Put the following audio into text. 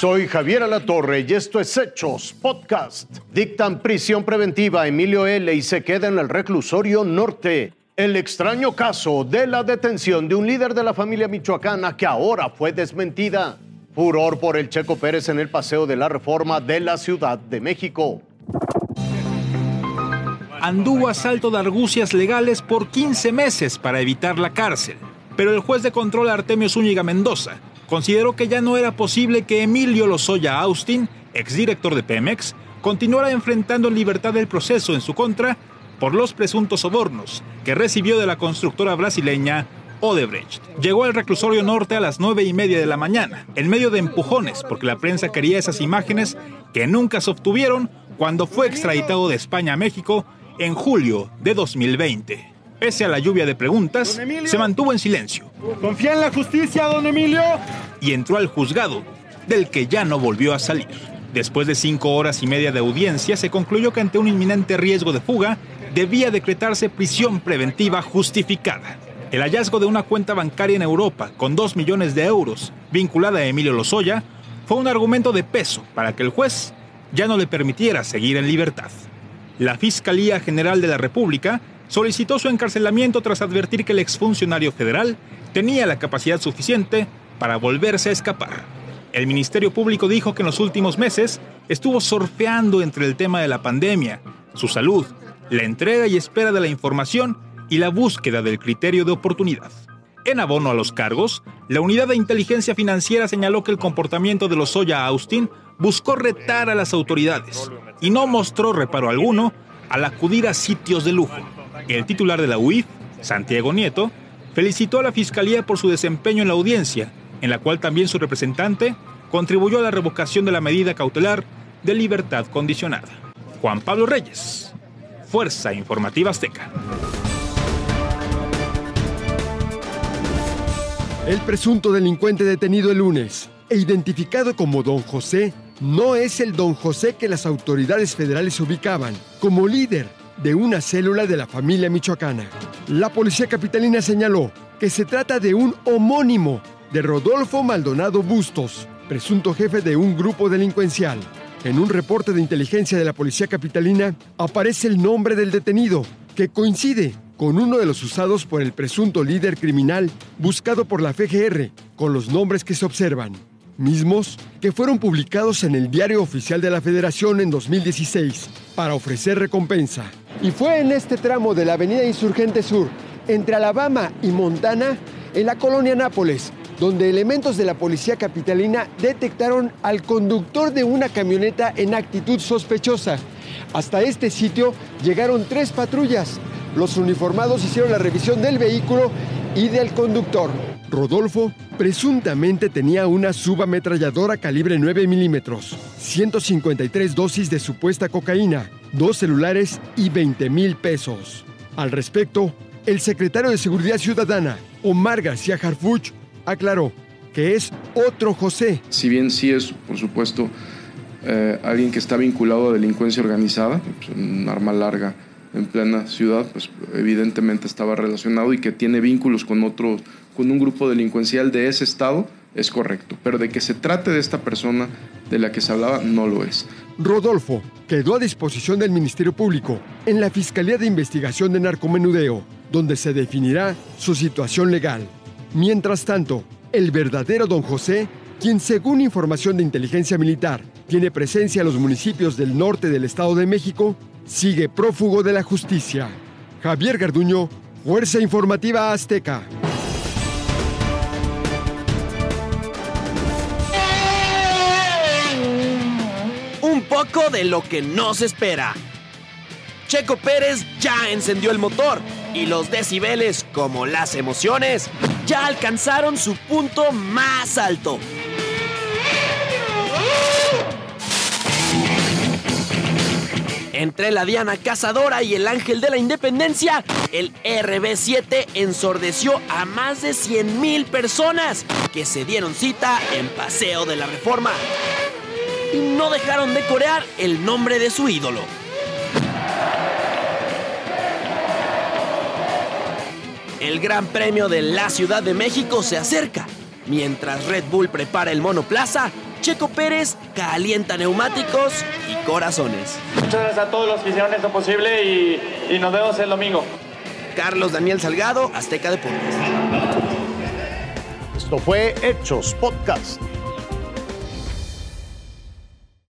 Soy Javier Alatorre y esto es Hechos Podcast. Dictan prisión preventiva a Emilio L. y se queda en el reclusorio norte. El extraño caso de la detención de un líder de la familia michoacana que ahora fue desmentida. Furor por el Checo Pérez en el paseo de la reforma de la Ciudad de México. Anduvo a salto de argucias legales por 15 meses para evitar la cárcel, pero el juez de control Artemio Zúñiga Mendoza consideró que ya no era posible que Emilio Lozoya Austin, exdirector de Pemex, continuara enfrentando en libertad el proceso en su contra por los presuntos sobornos que recibió de la constructora brasileña Odebrecht. Llegó al reclusorio norte a las nueve y media de la mañana, en medio de empujones, porque la prensa quería esas imágenes que nunca se obtuvieron cuando fue extraditado de España a México en julio de 2020. Pese a la lluvia de preguntas, se mantuvo en silencio. ¿Confía en la justicia, don Emilio? Y entró al juzgado, del que ya no volvió a salir. Después de cinco horas y media de audiencia, se concluyó que ante un inminente riesgo de fuga, debía decretarse prisión preventiva justificada. El hallazgo de una cuenta bancaria en Europa con 2 millones de euros vinculada a Emilio Lozoya fue un argumento de peso para que el juez ya no le permitiera seguir en libertad. La Fiscalía General de la República solicitó su encarcelamiento tras advertir que el exfuncionario federal tenía la capacidad suficiente para volverse a escapar. El Ministerio Público dijo que en los últimos meses estuvo sorfeando entre el tema de la pandemia, su salud, la entrega y espera de la información y la búsqueda del criterio de oportunidad. En abono a los cargos, la Unidad de Inteligencia Financiera señaló que el comportamiento de los Soya Austin buscó retar a las autoridades y no mostró reparo alguno al acudir a sitios de lujo. El titular de la UIF, Santiago Nieto, felicitó a la Fiscalía por su desempeño en la audiencia, en la cual también su representante contribuyó a la revocación de la medida cautelar de libertad condicionada. Juan Pablo Reyes, Fuerza Informativa Azteca. El presunto delincuente detenido el lunes e identificado como Don José no es el Don José que las autoridades federales ubicaban como líder de una célula de la familia michoacana. La policía capitalina señaló que se trata de un homónimo de Rodolfo Maldonado Bustos, presunto jefe de un grupo delincuencial. En un reporte de inteligencia de la Policía Capitalina aparece el nombre del detenido, que coincide con uno de los usados por el presunto líder criminal buscado por la FGR, con los nombres que se observan, mismos que fueron publicados en el Diario Oficial de la Federación en 2016 para ofrecer recompensa. Y fue en este tramo de la Avenida Insurgente Sur, entre Alabama y Montana, en la colonia Nápoles, donde elementos de la policía capitalina detectaron al conductor de una camioneta en actitud sospechosa. Hasta este sitio llegaron tres patrullas. Los uniformados hicieron la revisión del vehículo y del conductor. Rodolfo presuntamente tenía una subametralladora calibre 9 milímetros, 153 dosis de supuesta cocaína, dos celulares y 20 mil pesos. Al respecto, el secretario de Seguridad Ciudadana, Omar García Harfuch, aclaró que es otro José. Si bien sí es, por supuesto, eh, alguien que está vinculado a delincuencia organizada, pues, un arma larga en plena ciudad, pues evidentemente estaba relacionado y que tiene vínculos con otro, con un grupo delincuencial de ese estado, es correcto. Pero de que se trate de esta persona de la que se hablaba, no lo es. Rodolfo quedó a disposición del Ministerio Público en la Fiscalía de Investigación de Narcomenudeo, donde se definirá su situación legal. Mientras tanto, el verdadero don José, quien según información de inteligencia militar tiene presencia en los municipios del norte del Estado de México, sigue prófugo de la justicia. Javier Garduño, Fuerza Informativa Azteca. Un poco de lo que no se espera. Checo Pérez ya encendió el motor y los decibeles, como las emociones, ya alcanzaron su punto más alto. Entre la Diana Cazadora y el Ángel de la Independencia, el RB7 ensordeció a más de 100.000 personas que se dieron cita en Paseo de la Reforma. Y no dejaron de corear el nombre de su ídolo. El Gran Premio de la Ciudad de México se acerca. Mientras Red Bull prepara el monoplaza, Checo Pérez calienta neumáticos y corazones. Muchas gracias a todos los que hicieron esto posible y, y nos vemos el domingo. Carlos Daniel Salgado, Azteca Deportes. Esto fue Hechos Podcast.